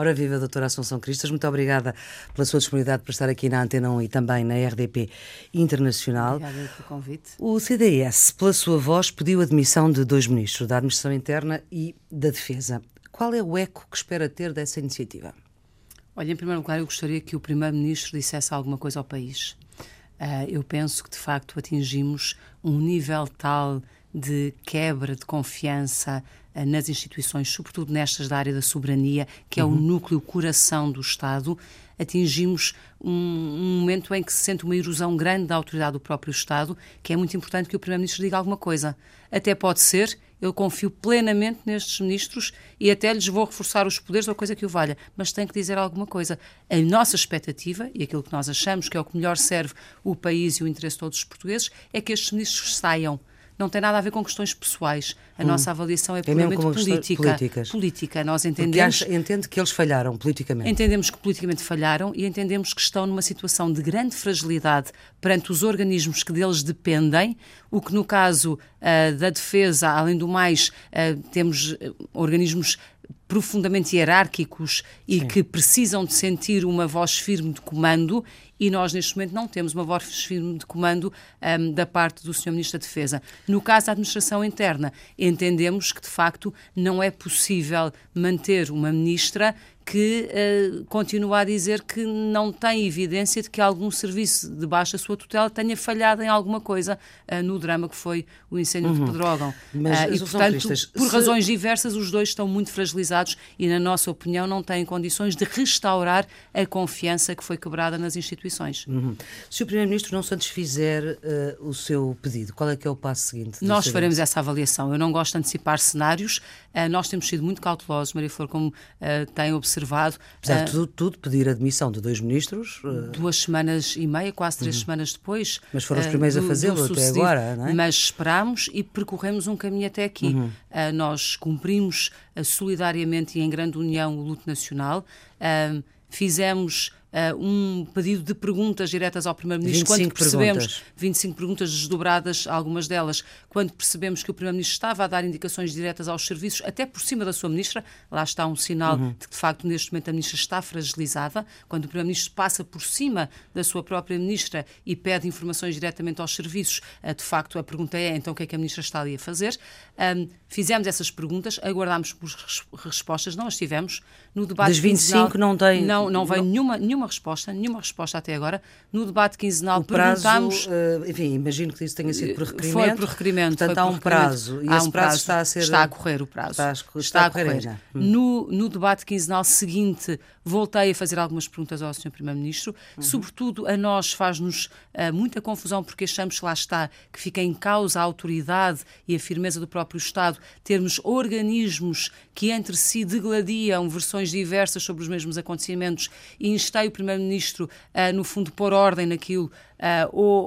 Ora viva, doutora Assunção Cristas, muito obrigada pela sua disponibilidade para estar aqui na Antena 1 e também na RDP Internacional. Obrigada pelo convite. O CDS, pela sua voz, pediu a demissão de dois ministros, da Administração Interna e da Defesa. Qual é o eco que espera ter dessa iniciativa? Olha, em primeiro lugar, eu gostaria que o Primeiro-Ministro dissesse alguma coisa ao país. Uh, eu penso que, de facto, atingimos um nível tal de quebra de confiança nas instituições, sobretudo nestas da área da soberania, que é uhum. o núcleo, o coração do Estado, atingimos um, um, momento em que se sente uma erosão grande da autoridade do próprio Estado, que é muito importante que o Primeiro-Ministro diga alguma coisa. Até pode ser, eu confio plenamente nestes ministros e até lhes vou reforçar os poderes ou coisa que o valha, mas tem que dizer alguma coisa. A nossa expectativa, e aquilo que nós achamos que é o que melhor serve o país e o interesse de todos os portugueses, é que estes ministros saiam não tem nada a ver com questões pessoais. A hum. nossa avaliação é, é puramente política. Políticas. Política. Nós entendemos. Porque entende que eles falharam politicamente. Entendemos que politicamente falharam e entendemos que estão numa situação de grande fragilidade perante os organismos que deles dependem, o que no caso uh, da defesa, além do mais, uh, temos uh, organismos profundamente hierárquicos e Sim. que precisam de sentir uma voz firme de comando e nós neste momento não temos uma voz firme de comando um, da parte do Sr. Ministro da Defesa. No caso da administração interna, entendemos que de facto não é possível manter uma ministra que uh, continua a dizer que não tem evidência de que algum serviço debaixo da sua tutela tenha falhado em alguma coisa uh, no drama que foi o incêndio uhum. de Pedrógão. Mas, uh, e, portanto, por se... razões diversas, os dois estão muito fragilizados e, na nossa opinião, não têm condições de restaurar a confiança que foi quebrada nas instituições. Uhum. Se o Primeiro-Ministro não satisfizer o seu pedido, qual é que é o passo seguinte? Nós faremos essa avaliação. Eu não gosto de antecipar cenários. nós temos sido muito cautelosos, Maria Flor, como tem observado observado. Apesar de tudo, tudo, pedir a demissão de dois ministros. Uh... Duas semanas e meia, quase três uhum. semanas depois. Mas foram os eh, primeiros do, a fazê-lo até agora, não é? Mas esperámos e percorremos um caminho até aqui. Uhum. Uh, nós cumprimos solidariamente e em grande união o luto nacional. fizemos uh, um pedido de perguntas diretas ao Primeiro-Ministro. Quando percebemos, perguntas. 25 perguntas desdobradas, algumas delas, quando percebemos que o Primeiro-Ministro estava a dar indicações diretas aos serviços, até por cima da sua Ministra, lá está um sinal uhum. de que, de facto, neste momento a Ministra está fragilizada. Quando o Primeiro-Ministro passa por cima da sua própria Ministra e pede informações diretamente aos serviços, uh, de facto, a pergunta é então o que é que a Ministra está ali a fazer. Um, fizemos essas perguntas, aguardámos por respostas, não as tivemos. No debate das 25 não tem. Não, não veio nenhuma, nenhuma resposta, nenhuma resposta até agora. No debate quinzenal o prazo, perguntámos. Uh, enfim, imagino que isso tenha sido por requerimento. Foi por requerimento. Portanto, há um prazo. E há esse um prazo, prazo, está a ser. Está a correr o prazo. Está a, está está a correr. correr. Hum. No, no debate quinzenal seguinte, voltei a fazer algumas perguntas ao Sr. Primeiro-Ministro. Uhum. Sobretudo, a nós faz-nos uh, muita confusão, porque achamos que lá está, que fica em causa a autoridade e a firmeza do próprio Estado, termos organismos que entre si degladiam versões diversas sobre os mesmos acontecimentos e instei o Primeiro-Ministro a, no fundo, pôr ordem naquilo, uh, ou,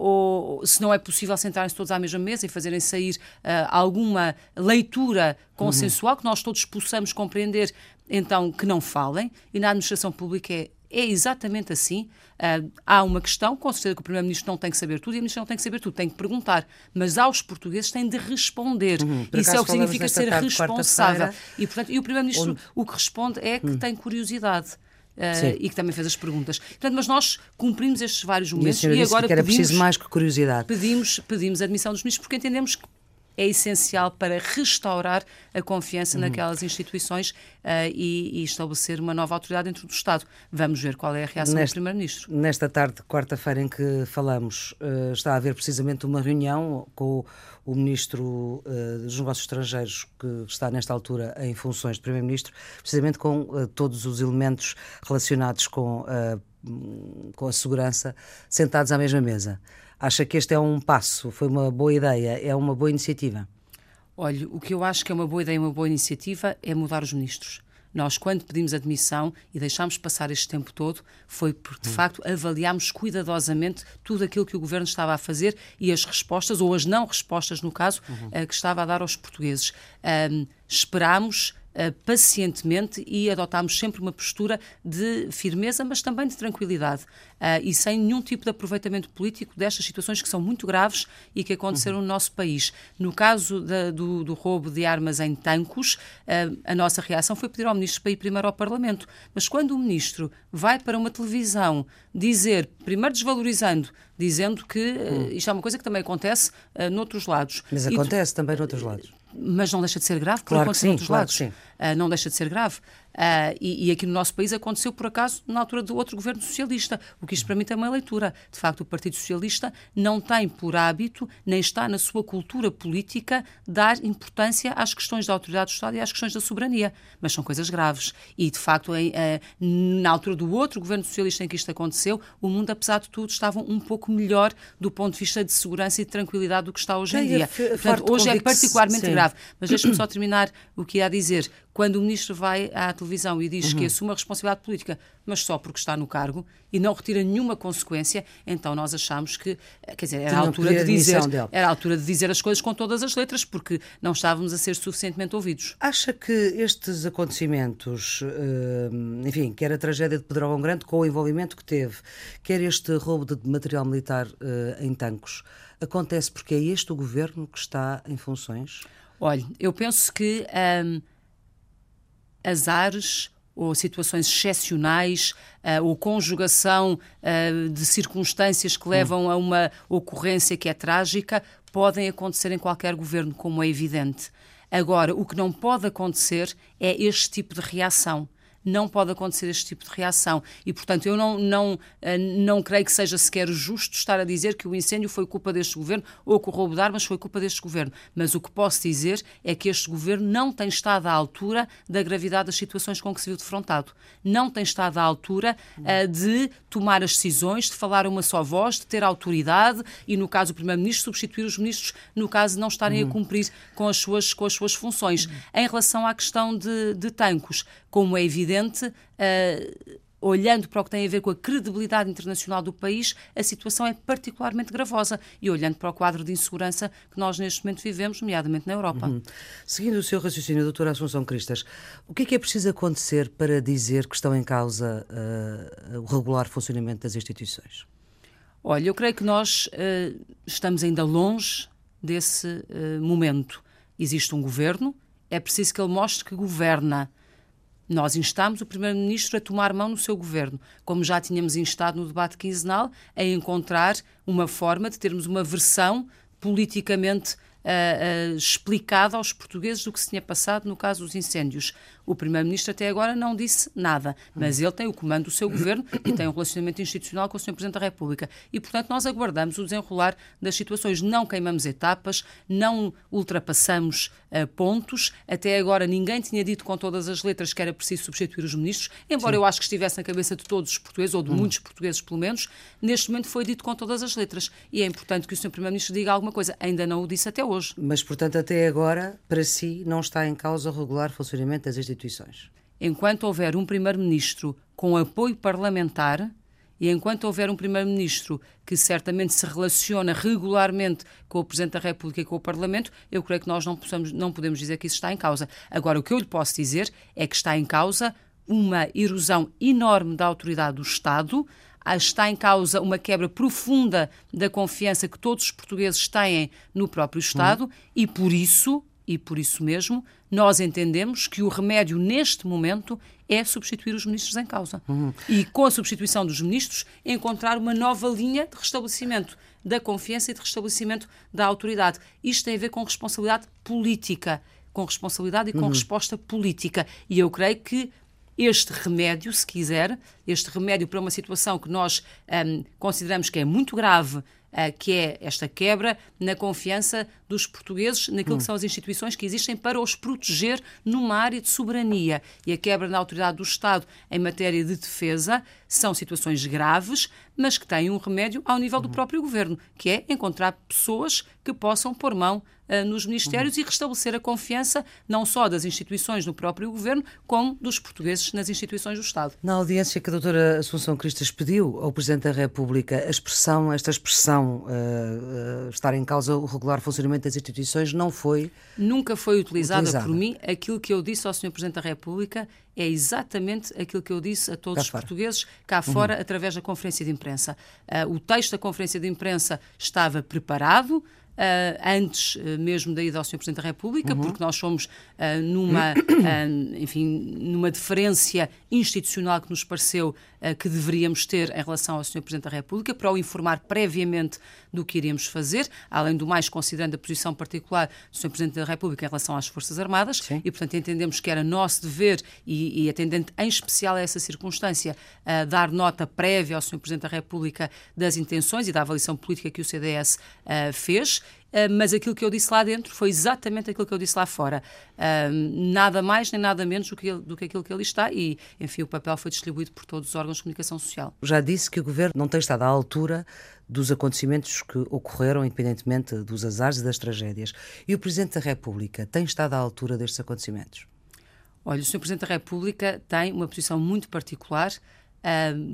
ou, se não é possível sentarem-se todos à mesma mesa e fazerem sair uh, alguma leitura consensual, uhum. que nós todos possamos compreender, então que não falem, e na administração pública é é exatamente assim. Uh, há uma questão, com certeza que o Primeiro-Ministro não tem que saber tudo e a Ministra não tem que saber tudo, tem que perguntar. Mas aos portugueses têm de responder. Uhum. Isso é o que significa ser responsável. E, portanto, e o Primeiro-Ministro Onde... o que responde é que uhum. tem curiosidade. Uh, e que também fez as perguntas. Portanto, mas nós cumprimos estes vários momentos e, e agora que era pedimos, preciso mais que curiosidade. Pedimos, pedimos a admissão dos ministros porque entendemos que é essencial para restaurar a confiança uhum. naquelas instituições uh, e, e, estabelecer uma nova autoridade dentro do Estado. Vamos ver qual é a reação Neste, do Primeiro-Ministro. Nesta tarde, quarta-feira, em que falamos, uh, está a haver precisamente uma reunião com o, o Ministro uh, dos Negócios Estrangeiros, que está nesta altura em funções de Primeiro-Ministro, precisamente com todos os elementos relacionados com, com a segurança sentados à mesma mesa. Acha que este é um passo, foi uma boa ideia, é uma boa iniciativa? Olha, o que eu acho que é uma boa ideia, uma boa iniciativa é mudar os ministros. Nós, quando pedimos admissão e deixámos passar este tempo todo, foi porque, de hum. facto, avaliámos cuidadosamente tudo aquilo que o governo estava a fazer e as respostas, ou as não respostas, no caso, uhum. uh, que estava a dar aos portugueses. Um, esperámos pacientemente e adotámos sempre uma postura de firmeza, mas também de tranquilidade uh, e sem nenhum tipo de aproveitamento político destas situações que são muito graves e que aconteceram uhum. no nosso país. No caso da, do, do, roubo de armas em tancos, uh, a nossa reação foi pedir ao Ministro para ir primeiro ao Parlamento. Mas quando o Ministro vai para uma televisão dizer, primeiro desvalorizando, dizendo que hum. isto é uma coisa que também acontece uh, noutros lados. Mas acontece também noutros lados mas não deixa de ser grave, claro que sim, claro lados. Uh, não deixa de ser grave. Uh, e, e, aqui no nosso país aconteceu, por acaso, na altura do outro governo socialista, o que isto para mim tem uma leitura. De facto, o Partido Socialista não tem por hábito, nem está na sua cultura política, dar importância às questões da autoridade do Estado e às questões da soberania. Mas são coisas graves. E, de facto, em, uh, na altura do outro governo socialista em que isto aconteceu, o mundo, apesar de tudo, estava um pouco melhor do ponto de vista de segurança e de tranquilidade do que está hoje em dia. Portanto, hoje é particularmente sim. grave. Mas deixe-me só terminar o que ia dizer. Quando o ministro vai à televisão e diz uhum. que assume a responsabilidade política, mas só porque está no cargo e não retira nenhuma consequência, então nós achamos que, quer dizer, era a altura de dizer, era a altura de dizer as coisas com todas as letras, porque não estávamos a ser suficientemente ouvidos. Acha que estes acontecimentos, eh, enfim, quer a tragédia de Pedrógão Grande com o envolvimento que teve, quer este roubo de material militar eh, em tancos, acontece porque é este o governo que está em funções? Olha, eu penso que um, azares ou situações excepcionais uh, ou conjugação uh, de circunstâncias que levam a uma ocorrência que é trágica podem acontecer em qualquer governo, como é evidente. Agora, o que não pode acontecer é este tipo de reação não pode acontecer este tipo de reação. E, portanto, eu não, não, eh, não creio que seja sequer justo estar a dizer que o incêndio foi culpa deste governo ou que o roubo de armas foi culpa deste governo. Mas o que posso dizer é que este governo não tem estado à altura da gravidade das situações com que se viu defrontado. Não tem estado à altura uh, de tomar as decisões, de falar uma só voz, de ter autoridade e, no caso, o Primeiro-Ministro substituir os ministros, no caso, de não estarem uhum. a cumprir com as suas, com as suas funções. Uhum. Em relação à questão de, de tancos, como é evidente, uh, olhando para o que tem a ver com a credibilidade internacional do país, a situação é particularmente gravosa. E olhando para o quadro de insegurança que nós neste momento vivemos, nomeadamente na Europa. Uhum. Seguindo o seu raciocínio, doutora Assunção Cristas, o que é que é preciso acontecer para dizer que estão em causa uh, o regular funcionamento das instituições? Olha, eu creio que nós uh, estamos ainda longe desse momento. Existe um governo, é preciso que ele mostre que governa nós instámos o Primeiro-Ministro a tomar mão no seu governo, como já tínhamos instado no debate quinzenal, a encontrar uma forma de termos uma versão politicamente uh, uh, explicada aos portugueses do que se tinha passado no caso dos incêndios. O Primeiro-Ministro até agora não disse nada, mas ele tem o comando do seu governo e tem um relacionamento institucional com o Sr. Presidente da República. E, portanto, nós aguardamos o desenrolar das situações. Não queimamos etapas, não ultrapassamos uh, pontos. Até agora ninguém tinha dito com todas as letras que era preciso substituir os ministros, embora Sim. eu acho que estivesse na cabeça de todos os portugueses, ou de hum. muitos portugueses pelo menos, neste momento foi dito com todas as letras. E é importante que o Sr. Primeiro-Ministro diga alguma coisa. Ainda não o disse até hoje. Mas, portanto, até agora, para si, não está em causa o regular funcionamento das instituições instituições. Enquanto houver um primeiro-ministro com apoio parlamentar e enquanto houver um primeiro-ministro que certamente se relaciona regularmente com o Presidente da República e com o Parlamento, eu creio que nós não, possamos, não podemos dizer que isso está em causa. Agora, o que eu lhe posso dizer é que está em causa uma erosão enorme da autoridade do Estado, está em causa uma quebra profunda da confiança que todos os portugueses têm no próprio Estado hum. e, por isso, e por isso mesmo, nós entendemos que o remédio neste momento é substituir os ministros em causa. Uhum. E com a substituição dos ministros, encontrar uma nova linha de restabelecimento da confiança e de restabelecimento da autoridade. Isto tem a ver com responsabilidade política, com responsabilidade e com uhum. resposta política. E eu creio que este remédio, se quiser, este remédio para uma situação que nós um, consideramos que é muito grave uh, que é esta quebra na confiança dos portugueses naquilo hum. que são as instituições que existem para os proteger numa área de soberania. E a quebra na autoridade do Estado em matéria de defesa são situações graves, mas que têm um remédio ao nível do uhum. próprio governo, que é encontrar pessoas que possam pôr mão uh, nos ministérios uhum. e restabelecer a confiança não só das instituições no próprio governo, como dos portugueses nas instituições do Estado. Na audiência que a doutora Assunção Cristas pediu ao Presidente da República, a expressão, esta expressão, uh, uh, estar em causa o regular funcionamento funcionamento das instituições não foi. Nunca foi utilizada, utilizada. por mim. Aquilo que eu disse ao Sr. Presidente da República é exatamente aquilo que eu disse a todos cá os fora. portugueses cá uhum. fora, através da conferência de imprensa. Uh, o texto da conferência de imprensa estava preparado. Uh, antes uh, mesmo da ida ao Sr. Presidente da República, uhum. porque nós somos uh, numa, enfim, numa deferência institucional que nos pareceu que deveríamos ter em relação ao Sr. Presidente da República, para o informar previamente do que iríamos fazer, além do mais considerando a posição particular do Sr. Presidente da República em relação às Forças Armadas, Sim. e portanto entendemos que era nosso dever, e, e atendendo em especial a essa circunstância, dar nota prévia ao Sr. Presidente da República das intenções e da avaliação política que o CDS fez. Uh, mas aquilo que eu disse lá dentro foi exatamente aquilo que eu disse lá fora. Uh, nada mais nem nada menos do que, do que aquilo que ali está e, enfim, o papel foi distribuído por todos os órgãos de comunicação social. Já disse que o Governo não tem estado à altura dos acontecimentos que ocorreram, independentemente dos azares e das tragédias. E o Presidente da República tem estado à altura destes acontecimentos? Olha, o Sr. Presidente da República tem uma posição muito particular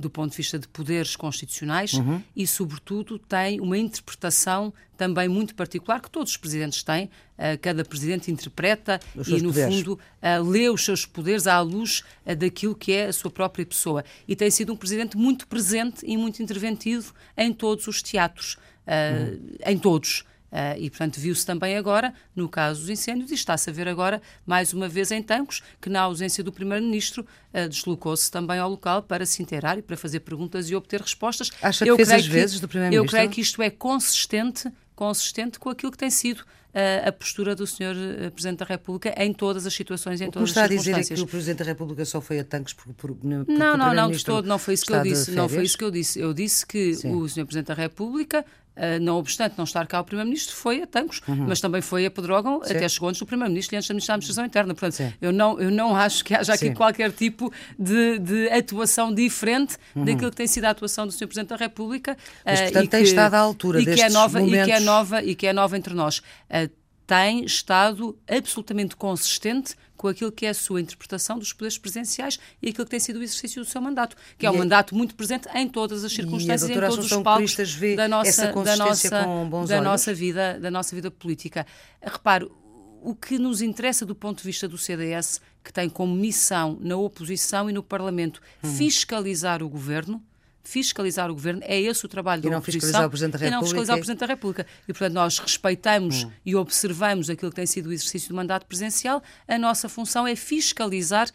do ponto de vista de poderes constitucionais uhum. e, sobretudo, tem uma interpretação também muito particular que todos os presidentes têm. Uh, cada presidente interpreta e, no poderes. fundo, uh, lê os seus poderes à luz daquilo que é a sua própria pessoa. E tem sido um presidente muito presente e muito interventivo em todos os teatros, uhum. em todos. Uh, e, portanto, viu-se também agora, no caso dos incêndios, e está-se a ver agora, mais uma vez, em Tancos, que na ausência do Primeiro-Ministro uh, deslocou-se também ao local para se inteirar e para fazer perguntas e obter respostas. Acha que eu fez as vezes do Primeiro-Ministro? Eu creio que isto é consistente, consistente com aquilo que tem sido uh, a postura do Sr. Presidente da República em todas as situações, em todas as circunstâncias. está a dizer é que o Presidente da República só foi a Tancos por, por, por Não, não, não, de todo, não foi isso que eu disse. Não foi isso que eu disse. Eu disse que Sim. o Sr. Presidente da República Uh, não obstante não estar cá o Primeiro-Ministro, foi a Tancos, uhum. mas também foi a Pedrógão, Sim. até chegou antes do Primeiro-Ministro e antes da Ministra da Administração Interna. Portanto, eu não, eu não acho que haja aqui Sim. qualquer tipo de, de atuação diferente uhum. daquilo que tem sido a atuação do Sr. Presidente da República. Mas, uh, portanto, e tem que, estado à altura e destes que é nova, momentos... E que é nova, e que é nova entre nós. Uh, tem estado absolutamente consistente com aquilo que é a sua interpretação dos poderes presidenciais e aquilo que tem sido o exercício do seu mandato, que é um mandato muito presente em todas as circunstâncias e, em todos os palcos da nossa, da nossa, da nossa vida, da nossa vida política. Repare, o que nos interessa do ponto de vista do CDS, que tem como missão na oposição e no Parlamento hum. fiscalizar o governo, fiscalizar o governo, é esse o trabalho da e não fiscalizar o Presidente da República. E não fiscalizar o Presidente da República. E, portanto, nós respeitamos hum. e observamos aquilo que tem sido o exercício do mandato presidencial. A nossa função é fiscalizar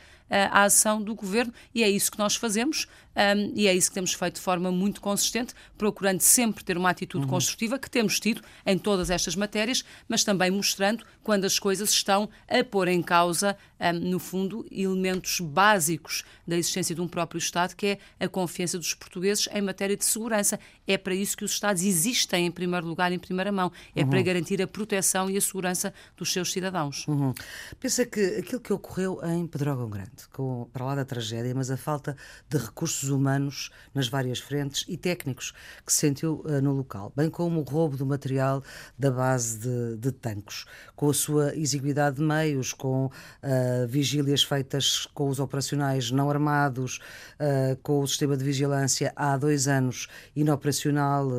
a ação do governo e é isso que nós fazemos um, e é isso que temos feito de forma muito consistente, procurando sempre ter uma atitude uhum. construtiva que temos tido em todas estas matérias, mas também mostrando quando as coisas estão a pôr em causa, um, no fundo, elementos básicos da existência de um próprio Estado, que é a confiança dos portugueses em matéria de segurança. É para isso que os Estados existem, em primeiro lugar, em primeira mão. É uhum. para garantir a proteção e a segurança dos seus cidadãos. Uhum. Pensa que aquilo que ocorreu em Pedrógão Grande, com, para lá da tragédia, mas a falta de recursos humanos nas várias frentes e técnicos que se sentiu uh, no local, bem como o roubo do material da base de, de tanques, com a sua exiguidade de meios, com uh, vigílias feitas com os operacionais não armados, uh, com o sistema de vigilância há dois anos inoperacional,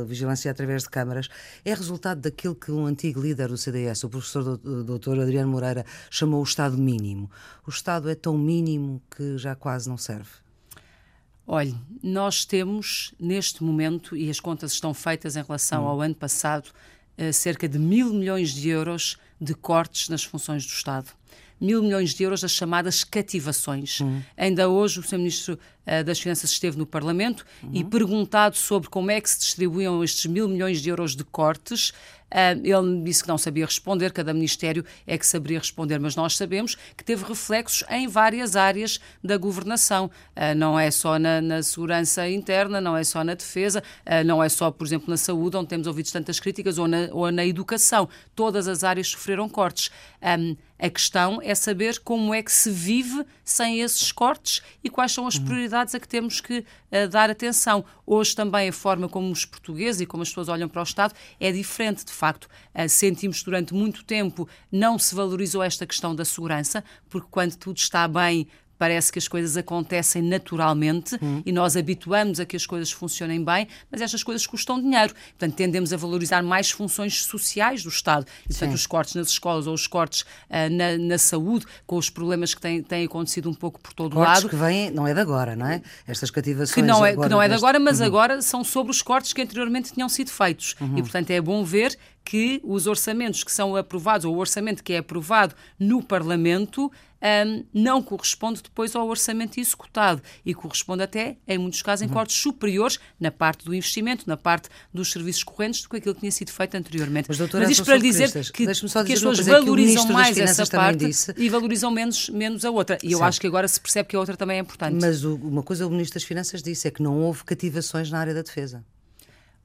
vigilância através de câmaras, é resultado daquilo que um antigo líder do CDS, o professor doutor Adriano Moreira, chamou o Estado mínimo. O Estado é tão mínimo que já quase não serve? Olhe, nós temos neste momento, e as contas estão feitas em relação hum. ao ano passado, eh, cerca de mil milhões de euros de cortes nas funções do Estado. Mil milhões de euros das chamadas cativações. Hum. Ainda hoje o Sr. Ministro das Finanças esteve no Parlamento uhum. e perguntado sobre como é que se distribuíam estes mil milhões de euros de cortes, Uh, ele disse que não sabia responder, cada Ministério é que saberia responder, mas nós sabemos que teve reflexos em várias áreas da governação. Uh, não é só na, na, segurança interna, não é só na defesa, não é só, por exemplo, na saúde, onde temos ouvido tantas críticas, ou na, ou na educação. Todas as áreas sofreram cortes. A questão é saber como é que se vive sem esses cortes e quais são as uhum. Prioridades a que temos que uh, dar atenção. Hoje também a forma como os portugueses e como as pessoas olham para o Estado é diferente. De facto, uh, sentimos durante muito tempo não se valorizou esta questão da segurança, porque quando tudo está bem parece que as coisas acontecem naturalmente hum. e nós habituamos a que as coisas funcionem bem, mas estas coisas custam dinheiro. Portanto, tendemos a valorizar mais funções sociais do Estado. E, portanto, Sim. os cortes nas escolas ou os cortes uh, na, na, saúde, com os problemas que têm, têm acontecido um pouco por todo o lado. que vêm, não é de agora, não é? Estas cativações. Que não é, que não é de agora, mas uhum. agora são sobre os cortes que anteriormente tinham sido feitos. Uhum. E, portanto, é bom ver que os orçamentos que são aprovados, ou o orçamento que é aprovado no Parlamento, um, não corresponde depois ao orçamento executado e corresponde até, em muitos casos, em uhum. cortes superiores na parte do investimento, na parte dos serviços correntes, do que aquilo que tinha sido feito anteriormente. Mas, doutora, Mas isto para dizer que, que as pessoas valorizam mais essa parte disse... e valorizam menos, menos a outra. E eu certo. acho que agora se percebe que a outra também é importante. Mas o, uma coisa o Ministro das Finanças disse é que não houve cativações na área da defesa.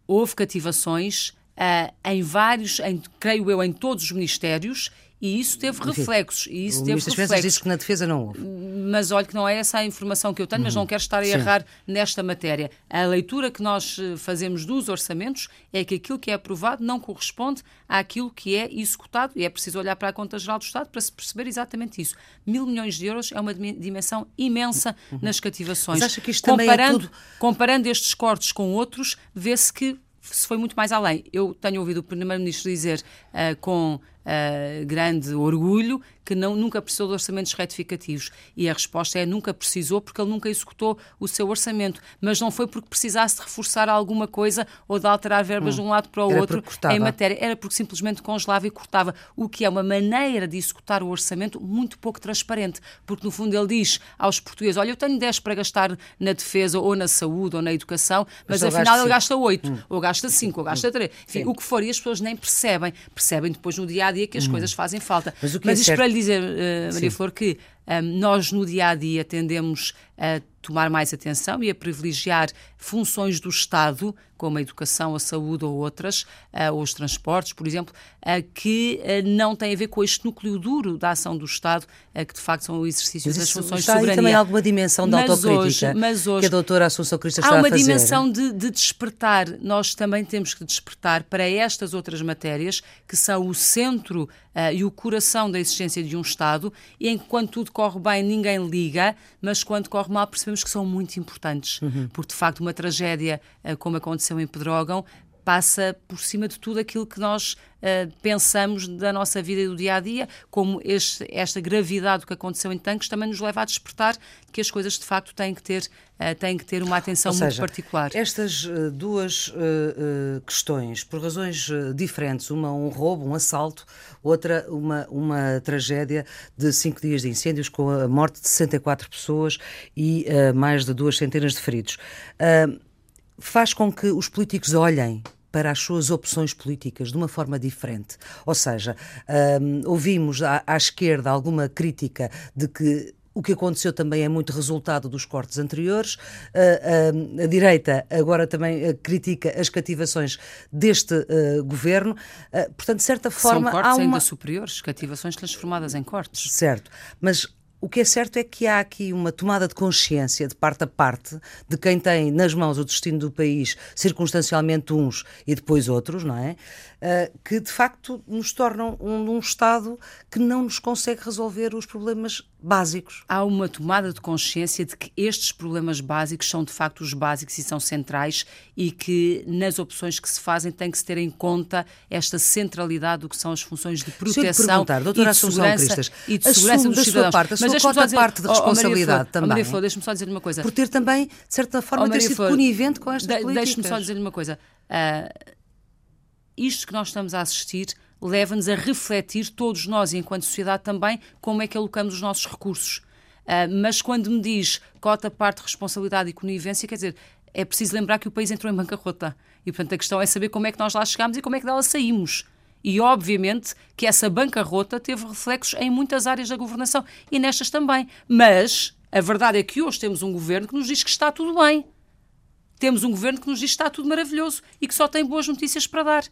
Houve cativações uh, em vários, em, creio eu, em todos os ministérios e isso teve Enfim, reflexos. E isso o teve Ministro reflexos. disse que na defesa não houve. Mas olha que não é essa a informação que eu tenho, uhum. mas não quero estar a errar Sim. nesta matéria. A leitura que nós eh, fazemos dos orçamentos é que aquilo que é aprovado não corresponde àquilo que é executado e é preciso olhar para a Conta Geral do Estado para se perceber exatamente isso. Mil milhões de euros é uma dimensão imensa uhum. nas cativações. Mas acha que isto comparando, é tudo... comparando estes cortes com outros, vê-se que se foi muito mais além. Eu tenho ouvido o Primeiro-Ministro dizer uh, com uh, grande orgulho que não, nunca precisou de orçamentos retificativos. E a resposta é nunca precisou porque ele nunca executou o seu orçamento. Mas não foi porque precisasse de reforçar alguma coisa ou de alterar verbas hum. de um lado para o Era outro em matéria. Era porque simplesmente congelava e cortava. O que é uma maneira de executar o orçamento muito pouco transparente. Porque no fundo ele diz aos portugueses: olha, eu tenho 10 para gastar na defesa ou na saúde ou na educação, mas, mas afinal ele gasta 8, hum. ou gasta 5, ou gasta 3. Hum. Enfim, Sim. o que for. E as pessoas nem percebem. Percebem depois no dia a dia que as hum. coisas fazem falta. Mas, o que mas é isto certo... para lhe dizer, uh, Maria Sim. Flor, que nós no dia a dia tendemos a tomar mais atenção e a privilegiar funções do Estado, como a educação, a saúde ou outras, uh, ou os transportes, por exemplo, que uh, não têm a ver com este núcleo duro da ação do Estado, que de facto são o exercício das funções está de soberania. Aí também alguma dimensão de mas autocrítica hoje, mas hoje, que a doutora Assunção Cristo está a fazer. Há uma dimensão de, de despertar. Nós também temos que despertar para estas outras matérias que são o centro e o coração da existência de um Estado e enquanto tudo corre bem ninguém liga, mas quando corre mal percebemos que são muito importantes, uhum. porque de facto uma tragédia eh, como aconteceu em Pedrógão passa por cima de tudo aquilo que nós uh, pensamos da nossa vida e do dia a dia, como este, esta gravidade do que aconteceu em tanques também nos leva a despertar que as coisas de facto têm que ter, uh, têm que ter uma atenção seja, muito particular. Estas uh, duas questões, por razões diferentes, uma um roubo, um assalto, outra uma, uma tragédia de cinco dias de incêndios com a morte de 64 pessoas e mais de duas centenas de feridos faz com que os políticos olhem para as suas opções políticas de uma forma diferente. Ou seja, um, ouvimos à, à esquerda alguma crítica de que o que aconteceu também é muito resultado dos cortes anteriores. Uh, uh, a direita agora também uh, critica as cativações deste governo. portanto, de certa forma. São cortes há uma... ainda superiores, cativações transformadas em cortes. Certo, mas o que é certo é que há aqui uma tomada de consciência de parte a parte de quem tem nas mãos o destino do país, circunstancialmente uns e depois outros, não é? Uh, que de facto nos tornam um, um Estado que não nos consegue resolver os problemas básicos. Há uma tomada de consciência de que estes problemas básicos são de facto os básicos e são centrais e que nas opções que se fazem tem que se ter em conta esta centralidade do que são as funções de proteção e de segurança, e de segurança dos cidadãos. Parte, mas sua cota dizer, parte de responsabilidade oh, oh, também. Maria Flor, deixe-me só dizer uma coisa. Por ter também, de certa forma, oh, ter sido Flor, conivente com estas de, políticas. Deixe-me só dizer uma coisa. Uh, isto que nós estamos a assistir leva-nos a refletir, todos nós, enquanto sociedade também, como é que alocamos os nossos recursos. Uh, mas quando me diz cota, parte, responsabilidade e conivência, quer dizer, é preciso lembrar que o país entrou em bancarrota. E, portanto, a questão é saber como é que nós lá chegámos e como é que dela saímos. E, obviamente, que essa bancarrota teve reflexos em muitas áreas da governação e nestas também. Mas a verdade é que hoje temos um governo que nos diz que está tudo bem. Temos um governo que nos diz que está tudo maravilhoso e que só tem boas notícias para dar.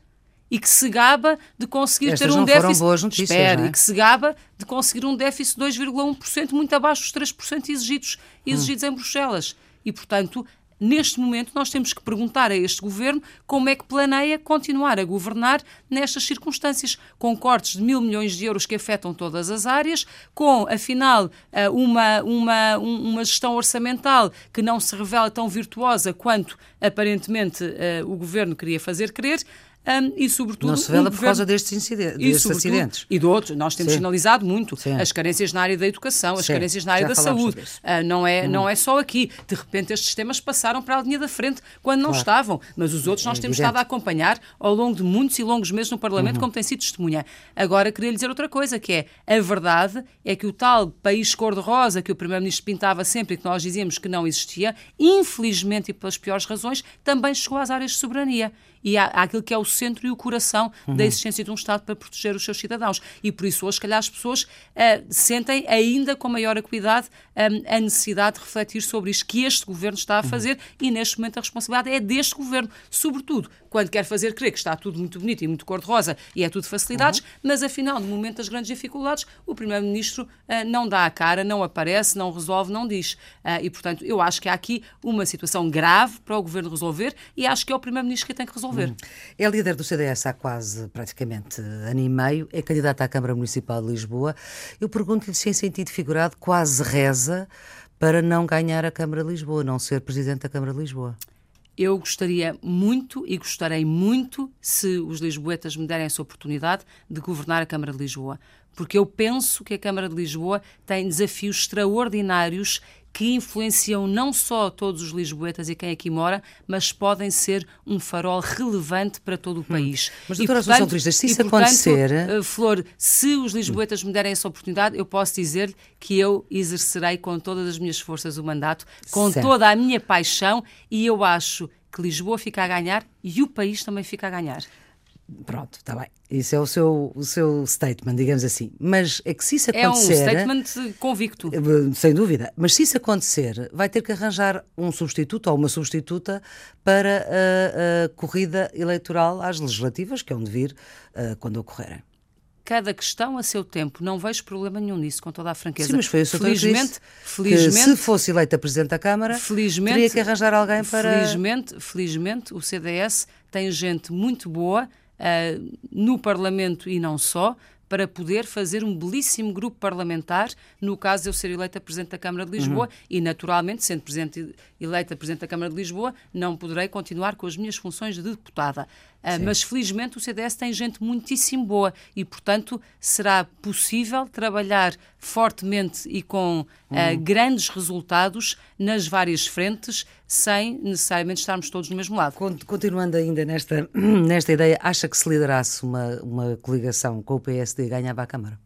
E que se gaba de conseguir Estas ter um déficit. Boas notícias, Espera, é? e que se gaba de conseguir um déficit de 2,1%, muito abaixo dos 3% exigidos, exigidos hum. em Bruxelas. E, portanto, neste momento, nós temos que perguntar a este governo como é que planeia continuar a governar nestas circunstâncias, com cortes de mil milhões de euros que afetam todas as áreas, com, afinal, eh, uma, uma, uma gestão orçamental que não se revela tão virtuosa quanto aparentemente eh, o governo queria fazer crer. Um, e sobretudo não se revela um por causa destes, incidentes, e, destes acidentes e de outros nós temos Sim. sinalizado muito Sim. as carências na área da educação as Sim. carências na área Já da saúde uh, não é hum. não é só aqui de repente estes temas passaram para a linha da frente quando não claro. estavam mas os outros nós é temos estado a acompanhar ao longo de muitos e longos meses no Parlamento uhum. como tem sido testemunha agora queria lhe dizer outra coisa que é a verdade é que o tal país cor-de-rosa que o primeiro-ministro pintava sempre e que nós dizíamos que não existia infelizmente e pelas piores razões também chegou às áreas de soberania e àquilo que é o centro e o coração uhum. da existência de um Estado para proteger os seus cidadãos. E por isso, hoje, se calhar, as pessoas uh, sentem ainda com maior acuidade um, a necessidade de refletir sobre isto que este governo está a uhum. fazer uhum. e, neste momento, a responsabilidade é deste governo, sobretudo quando quer fazer crer que está tudo muito bonito e muito cor-de-rosa e é tudo facilidades, uhum. mas afinal, no momento das grandes dificuldades, o Primeiro-Ministro uh, não dá a cara, não aparece, não resolve, não diz. Uh, e, portanto, eu acho que há aqui uma situação grave para o Governo resolver e acho que é o Primeiro-Ministro que tem que resolver. Uhum. É líder do CDS há quase, praticamente, ano e meio, é candidato à Câmara Municipal de Lisboa. Eu pergunto-lhe se, em sentido figurado, quase reza para não ganhar a Câmara de Lisboa, não ser Presidente da Câmara de Lisboa eu gostaria muito e gostarei muito se os lisboetas me derem essa oportunidade de governar a Câmara de Lisboa, porque eu penso que a Câmara de Lisboa tem desafios extraordinários que influenciam não só todos os lisboetas e quem aqui mora, mas podem ser um farol relevante para todo o hum. país. Hum. Mas, doutora Assunção Turistas, se isso e, portanto, acontecer... Eh, Flor, se os lisboetas me derem essa oportunidade, eu posso dizer que eu exercerei com todas as minhas forças o mandato, com certo. toda a minha paixão, e eu acho que Lisboa fica a ganhar e o país também fica a ganhar. Pronto, está bem. Isso é o seu, o seu statement, digamos assim. Mas é que se isso acontecer. É um statement convicto. Eh, sem dúvida. Mas se isso acontecer, vai ter que arranjar um substituto ou uma substituta para a, a corrida eleitoral às legislativas, que é onde vir uh, quando ocorrerem cada questão a seu tempo. Não vejo problema nenhum nisso, com toda a franqueza. Sim, mas foi isso felizmente, disse, felizmente, se fosse eleita Presidente da Câmara, felizmente, teria que arranjar alguém para... Felizmente, felizmente, o CDS tem gente muito boa uh, no Parlamento e não só, para poder fazer um belíssimo grupo parlamentar, no caso de eu ser eleita Presidente da Câmara de Lisboa, uhum. e naturalmente, sendo presidente, eleita Presidente da Câmara de Lisboa, não poderei continuar com as minhas funções de deputada. Uh, mas felizmente o CDS tem gente muitíssimo boa e, portanto, será possível trabalhar fortemente e com uh, grandes resultados nas várias frentes, sem necessariamente estarmos todos no mesmo lado. Continuando ainda nesta, nesta ideia, acha que se liderasse uma, uma coligação com o PSD ganhava a Câmara?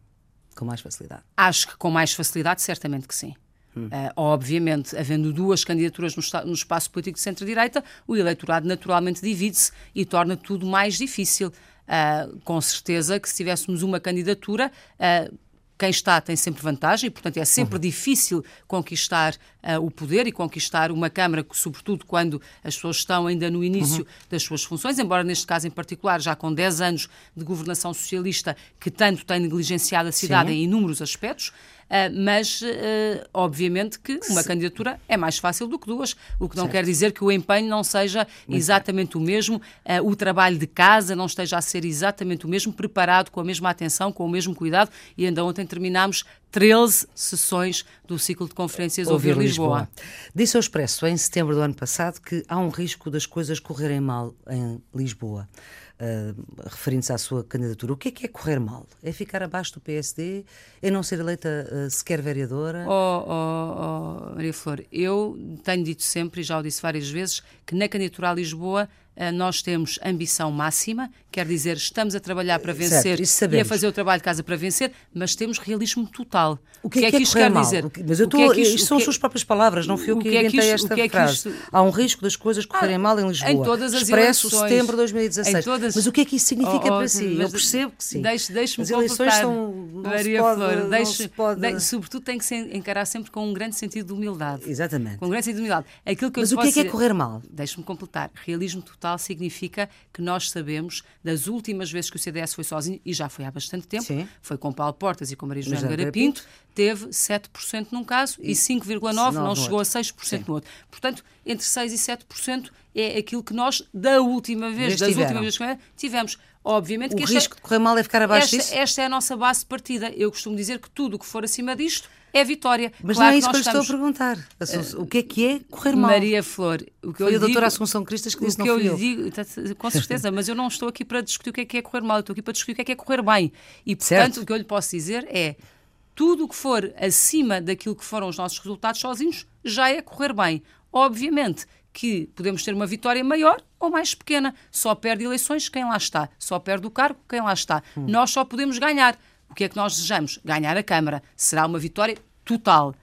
Com mais facilidade? Acho que com mais facilidade, certamente que sim. Hum. Uh, obviamente, havendo duas candidaturas no, no espaço político de centro-direita, o eleitorado naturalmente divide-se e torna tudo mais difícil. Uh, com certeza que se tivéssemos uma candidatura, uh, quem está tem sempre vantagem, e, portanto, é sempre uhum. difícil conquistar uh, o poder e conquistar uma Câmara, sobretudo quando as pessoas estão ainda no início uhum. das suas funções, embora neste caso em particular, já com 10 anos de governação socialista, que tanto tem negligenciado a cidade Sim. em inúmeros aspectos. Ah, mas ah, obviamente que uma candidatura é mais fácil do que duas, o que não certo. quer dizer que o empenho não seja exatamente o mesmo, ah, o trabalho de casa não esteja a ser exatamente o mesmo, preparado com a mesma atenção, com o mesmo cuidado, e ainda ontem terminámos 13 sessões do ciclo de conferências Ouvir, Ouvir Lisboa. Lisboa. Disse ao Expresso, em setembro do ano passado, que há um risco das coisas correrem mal em Lisboa uh, referindo-se à sua candidatura. O que é que é correr mal? É ficar abaixo do PSD? É não ser eleita uh, sequer vereadora? Oh, oh, oh, Maria Flor, eu tenho dito sempre, e já o disse várias vezes, que na candidatura a Lisboa nós temos ambição máxima, quer dizer, estamos a trabalhar para vencer certo, e a fazer o trabalho de casa para vencer, mas temos realismo total. O que, é, que, é que isto quer mal? dizer? Que, mas eu estou, é isto, isto são as suas próprias palavras, não fui eu que, que inventei é esta frase. Isto... Há um risco das coisas correrem ah, mal em Lisboa. Em todas as Expresso eleições, setembro de 2016. Todas... Mas o que é que isso significa oh, oh, para si? Eu percebo que sim. Deixe, deixe as eleições são. Maria pode, Flor, deixe, pode... de, sobretudo tem que se encarar sempre com um grande sentido de humildade. Exatamente. Com um grande sentido de humildade. Aquilo que mas o que é que é correr mal? Deixe-me completar. Realismo total fundamental, significa que nós sabemos das últimas vezes que o CDS foi sozinho, e já foi há bastante tempo, Sim. foi com Paulo Portas e com Maria Joana Garapinto, teve 7% num caso e, E 5,9% não chegou outro. a 6% Sim. no outro. Portanto, entre 6% e 7% é aquilo que nós, da última vez, das tiveram. últimas vezes que tivemos. Obviamente O que este risco de correr mal é ficar abaixo disso? esta, esta é a nossa base de partida. Eu costumo dizer que tudo o que for acima disto é vitória. Mas claro não é isso que eu lhe estou a estamos- perguntar. Assunção, o que é que é correr mal? Maria Flor, o que Foi eu a doutora digo, Assunção Cristas que o disse, que não eu lhe eu. digo, tá- com certeza, mas eu não estou aqui para discutir o que é que é correr mal, eu estou aqui para discutir o que é que é correr bem. E, portanto, Certo. o que eu lhe posso dizer é tudo o que for acima daquilo que foram os nossos resultados sozinhos já é correr bem. Obviamente que podemos ter uma vitória maior ou mais pequena. Só perde eleições quem lá está. Só perde o cargo quem lá está. Hum. Nós só podemos ganhar. O que é que nós desejamos? Ganhar a Câmara. Será uma vitória total.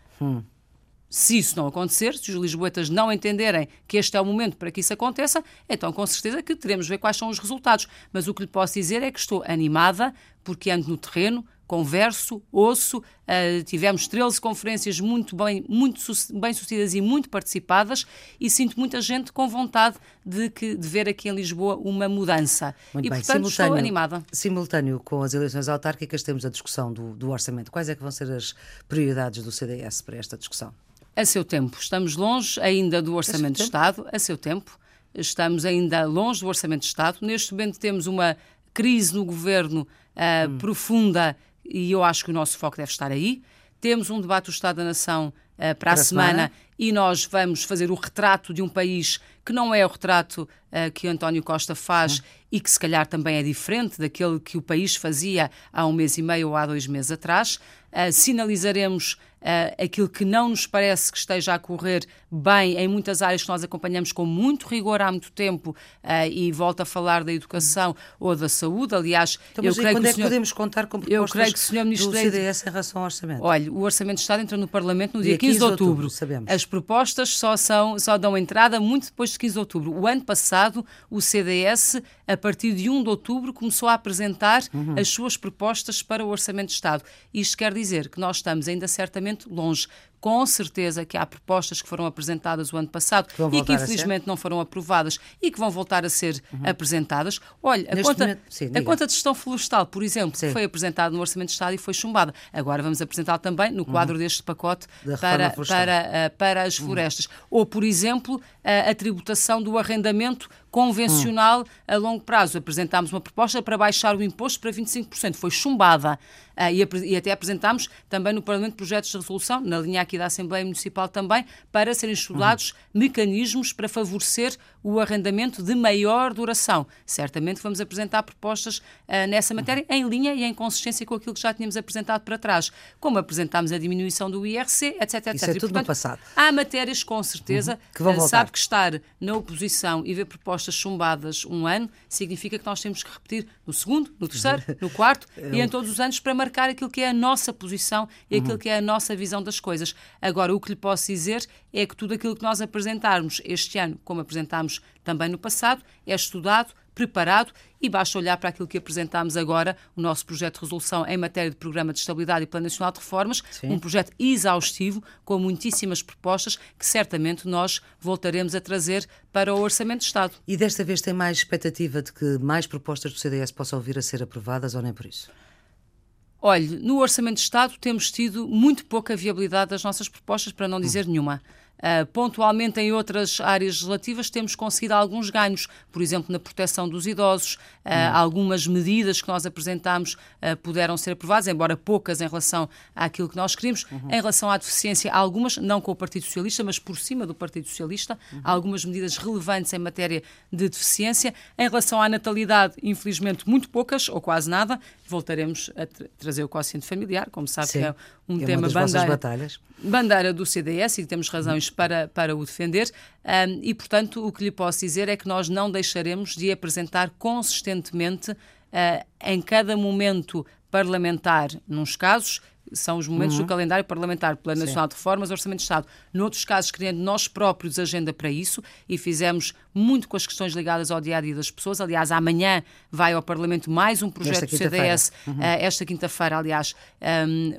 Se isso não acontecer, se os lisboetas não entenderem que este é o momento para que isso aconteça, então com certeza que teremos de ver quais são os resultados. Mas o que lhe posso dizer é que estou animada porque ando no terreno, converso, ouço, ah, tivemos 13 conferências muito bem, muito bem sucedidas e muito participadas e sinto muita gente com vontade de, que, de ver aqui em Lisboa uma mudança. Muito e bem. portanto estou animada. Simultâneo com as eleições autárquicas, temos a discussão do, do orçamento. Quais é que vão ser as prioridades do CDS para esta discussão? A seu tempo. Estamos longe ainda do Orçamento de? Estado, a seu tempo. Estamos ainda longe do Orçamento de Estado. Neste momento temos uma crise no governo ah, Hum. profunda e eu acho que o nosso foco deve estar aí. Temos um debate do Estado da Nação ah, para, a a semana, semana. E nós vamos fazer o retrato de um país que não é o retrato ah, que António Costa faz e que se calhar também é diferente daquele que o país fazia há um mês e meio ou há dois meses atrás. Ah, sinalizaremos ah, aquilo que não nos parece que esteja a correr bem em muitas áreas que nós acompanhamos com muito rigor há muito tempo e volto a falar da educação ou da saúde. Aliás, Então, eu creio quando que é que senhor... podemos contar com Eu creio que o Sr. Ministro do CDS em relação ao orçamento? Olha, o Orçamento de Estado entra no Parlamento no dia, Dia 15 de outubro. sabemos. As propostas só, são, só dão entrada muito depois de 15 de outubro. O ano passado, o CDS, a partir de 1 de outubro, começou a apresentar Uhum. as suas propostas para o Orçamento de Estado. Isto quer dizer que nós estamos ainda certamente longe. Com certeza que há propostas que foram apresentadas o ano passado vão e que infelizmente não foram aprovadas e que vão voltar a ser apresentadas. Olha, a Uhum. Conta, momento- sim, a conta de gestão florestal, por exemplo, Sim. foi apresentada no Orçamento de Estado e foi chumbada. Agora vamos apresentar também no quadro deste pacote Uhum. Da reforma para. Uhum. para, ah, para as florestas. Ou, por exemplo, a, a tributação do arrendamento convencional a longo prazo. Apresentámos uma proposta para baixar o imposto para 25%. Foi chumbada. Ah, e, até apresentámos também no Parlamento projetos de resolução, na linha aqui da Assembleia Municipal também, para serem estudados mecanismos para favorecer o arrendamento de maior duração. Certamente vamos apresentar propostas ah, nessa matéria em linha e em consistência com aquilo que já tínhamos apresentado para trás, como apresentámos a diminuição do IRC, etc. etc. Isso é E, tudo no passado. Há matérias, com certeza, que vão eh, voltar. sabe que estar na oposição e ver propostas chumbadas um ano significa que nós temos que repetir no segundo, no terceiro, no quarto e em todos os anos para marcar aquilo que é a nossa posição e aquilo que é a nossa visão das coisas. Agora, o que lhe posso dizer é que tudo aquilo que nós apresentarmos este ano, como apresentámos também no passado, é estudado, preparado e basta olhar para aquilo que apresentámos agora, o nosso projeto de resolução em matéria de Programa de Estabilidade e Plano Nacional de Reformas, Sim. um projeto exaustivo, com muitíssimas propostas que certamente nós voltaremos a trazer para o Orçamento de Estado. E desta vez tem mais expectativa de que mais propostas do CDS possam vir a ser aprovadas ou nem por isso? Olhe, no Orçamento de Estado temos tido muito pouca viabilidade das nossas propostas, para não dizer nenhuma. Ah, pontualmente em outras áreas legislativas temos conseguido alguns ganhos, por exemplo, na proteção dos idosos, ah, algumas medidas que nós apresentámos ah, puderam ser aprovadas, embora poucas em relação àquilo que nós queríamos. Em relação à deficiência, algumas, não com o Partido Socialista, mas por cima do Partido Socialista, algumas medidas relevantes em matéria de deficiência. Em relação à natalidade, infelizmente, muito poucas, ou quase nada. Voltaremos a tra- trazer o quociente familiar, como sabe Sim. que é um É uma tema das bandeira batalhas. bandeira do CDS e temos razões para, para o defender. Um, e, portanto, o que lhe posso dizer é que nós não deixaremos de apresentar consistentemente, uh, em cada momento parlamentar, nos casos, são os momentos uhum. do calendário parlamentar, Plano Nacional de Reformas, Orçamento de Estado. Noutros casos, criando nós próprios agenda para isso e fizemos muito com as questões ligadas ao dia a dia das pessoas. Aliás, amanhã vai ao Parlamento mais um projeto do CDS, uhum. uh, esta quinta-feira, aliás,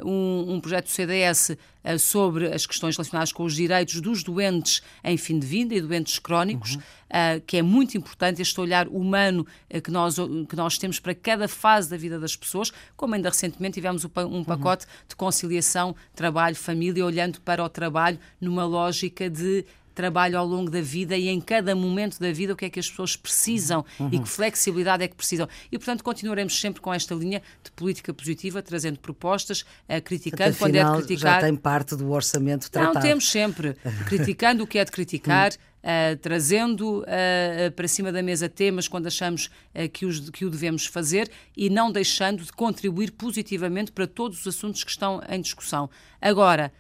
um, um projeto do CDS uh, sobre as questões relacionadas com os direitos dos doentes em fim de vida e doentes crónicos. Uhum. Uh, que é muito importante, este olhar humano uh, que, nós, que nós temos para cada fase da vida das pessoas, como ainda recentemente tivemos um uhum. pacote uhum. de conciliação trabalho-família, olhando para o trabalho numa lógica de trabalho ao longo da vida e em cada momento da vida o que é que as pessoas precisam uhum. e que flexibilidade é que precisam. E, portanto, continuaremos sempre com esta linha de política positiva, trazendo propostas, uh, criticando quando é de criticar. Já tem parte do orçamento tratado. Não, temos sempre. criticando o que é de criticar. Uh, trazendo uh, para cima da mesa temas quando achamos que, os, que o devemos fazer e não deixando de contribuir positivamente para todos os assuntos que estão em discussão. Agora,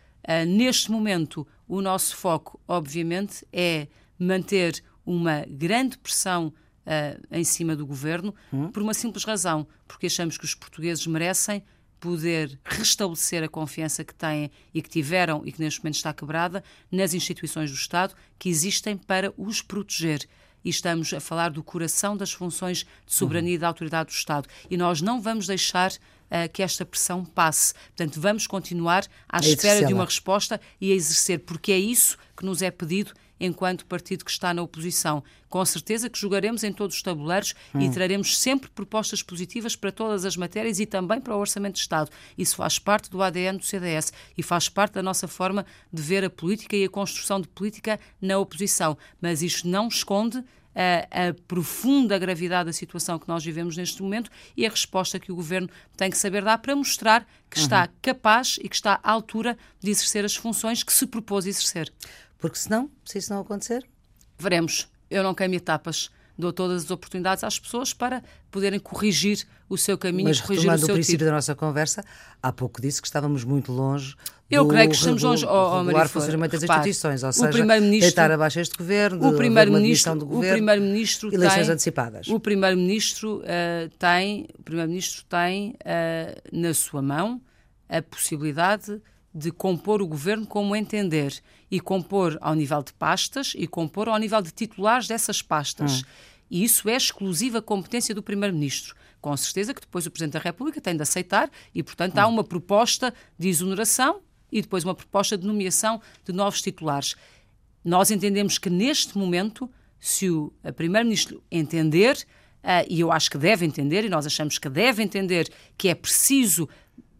neste momento, o nosso foco, obviamente, é manter uma grande pressão uh, em cima do governo, hum. por uma simples razão, porque achamos que os portugueses merecem poder restabelecer a confiança que têm e que tiveram e que neste momento está quebrada nas instituições do Estado que existem para os proteger. E estamos a falar do coração das funções de soberania e da autoridade do Estado. E nós não vamos deixar uh, que esta pressão passe. Portanto, vamos continuar à espera de uma resposta e a exercer, porque é isso que nos é pedido enquanto partido que está na oposição. Com certeza que jogaremos em todos os tabuleiros hum. e traremos sempre propostas positivas para todas as matérias e também para o Orçamento de Estado. Isso faz parte do ADN do CDS e faz parte da nossa forma de ver a política e a construção de política na oposição. Mas isto não esconde a, a, profunda gravidade da situação que nós vivemos neste momento e a resposta que o governo tem que saber dar para mostrar que uhum. está capaz e que está à altura de exercer as funções que se propôs exercer. Porque senão, se isso não acontecer, veremos. Eu não queimo etapas dou todas as oportunidades às pessoas para poderem corrigir o seu caminho Mas, corrigir o seu o princípio da nossa conversa, há pouco disse que estávamos muito longe eu creio que estamos longe oh, oh, funcionamento das instituições, ou seja, deitar abaixo este governo, o primeiro-ministro, do governo, o primeiro-ministro eleições tem, antecipadas. O primeiro-ministro uh, tem, o primeiro-ministro tem uh, na sua mão a possibilidade de compor o governo como entender e compor ao nível de pastas e compor ao nível de titulares dessas pastas. Hum. E isso é exclusiva competência do primeiro-ministro. Com certeza que depois o Presidente da República tem de aceitar e, portanto, há hum. uma proposta de exoneração e depois uma proposta de nomeação de novos titulares. Nós entendemos que neste momento, se o Primeiro-Ministro entender, uh, e eu acho que deve entender, e nós achamos que deve entender que é preciso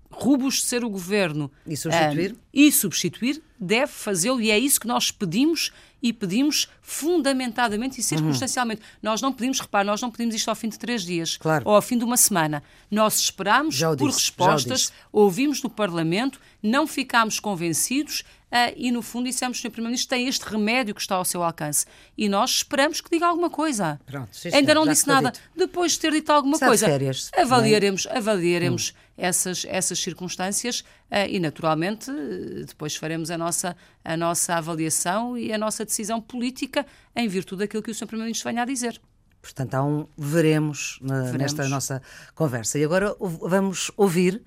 robustecer o governo e substituir, uh, e substituir deve fazê-lo e é isso que nós pedimos e pedimos fundamentadamente e circunstancialmente. Uhum. Nós não pedimos, repare, nós não pedimos isto ao fim de três dias claro. ou ao fim de uma semana. Nós esperamos por disse, respostas, ouvimos do Parlamento, não ficámos convencidos uh, e, no fundo, dissemos Sr. Primeiro-Ministro tem este remédio que está ao seu alcance. E nós esperamos que diga alguma coisa. Pronto, sim, Ainda não disse nada. Dito. Depois de ter dito alguma Está coisa, férias, avaliaremos, avaliaremos hum. Essas, essas circunstâncias uh, e, naturalmente, depois faremos a nossa, a nossa avaliação e a nossa decisão política em virtude daquilo que o Sr. Primeiro-Ministro venha a dizer. Portanto, há um veremos, na, veremos, nesta nossa conversa. E agora vamos ouvir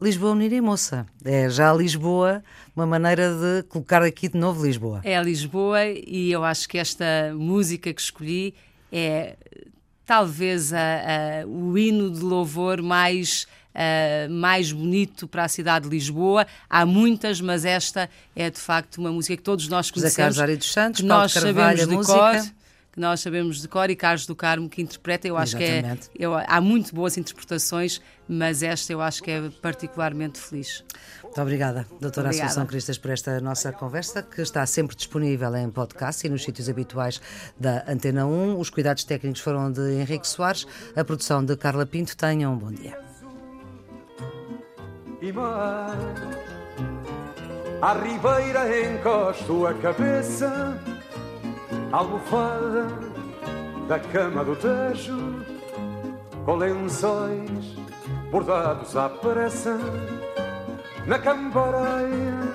Lisboa Unida e Moça. É já Lisboa, uma maneira de colocar aqui de novo Lisboa. É Lisboa e eu acho que esta música que escolhi é talvez a, a, o hino de louvor mais. Uh, mais bonito para a cidade de Lisboa. Há muitas, mas esta é de facto uma música que todos nós conhecemos. José dos Santos, que nós Carvalho, sabemos de música. cor que nós sabemos de cor e Carlos do Carmo que interpreta. Eu acho Exatamente. que é, eu, há muito boas interpretações, mas esta eu acho que é particularmente feliz. Muito obrigada, doutora obrigada. Assunção Cristas, por esta nossa conversa, que está sempre disponível em podcast e nos sítios habituais da Antena 1. Os cuidados técnicos foram de Henrique Soares, a produção de Carla Pinto. Tenham um bom dia. E mar, à ribeira encosto a cabeça almofada da cama do Tejo, com lençóis bordados à pressa, na cambareia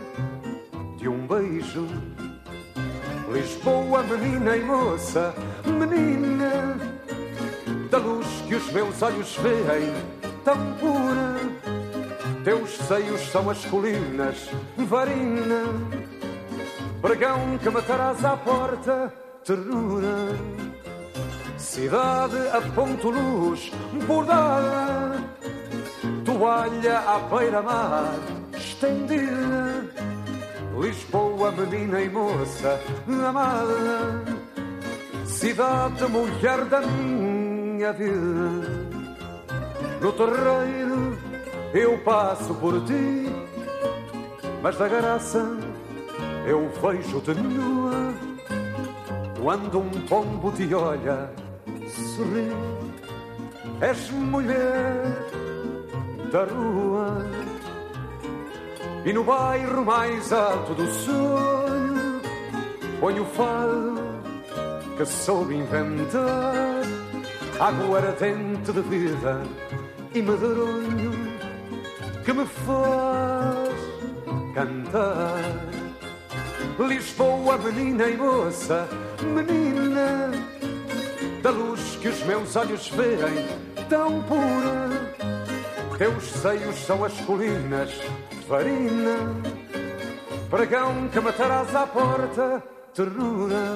de um beijo. Lisboa, menina e moça, menina, da luz que os meus olhos veem, tão pura, Teus seios são as colinas, varina, pregão que matarás à porta, ternura. Cidade a ponto luz, bordada, toalha à beira-mar, estendida. Lisboa, menina e moça amada, cidade, mulher da minha vida. No terreiro eu passo por ti, mas da graça eu vejo-te nua. Quando um pombo te olha, sorri, és mulher da rua. E no bairro mais alto do sonho, ponho o fado que soube inventar, água ardente de vida e medronho que me faz cantar. Lisboa, menina e moça, menina, da luz que os meus olhos veem, tão pura. Teus seios são as colinas, farina, pregão que matarás à porta, ternura.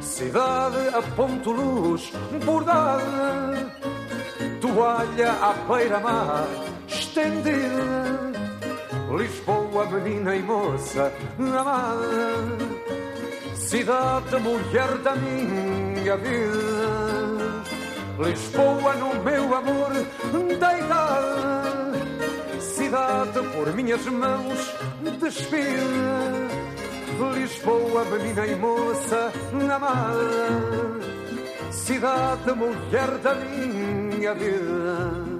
Cidade a ponto luz, bordada, toalha à beira-mar, estendida. Lisboa, menina e moça amada, cidade, mulher da minha vida. Lisboa, no meu amor, deitada, cidade por minhas mãos despida. Lisboa, menina e moça amada, cidade, mulher da minha vida.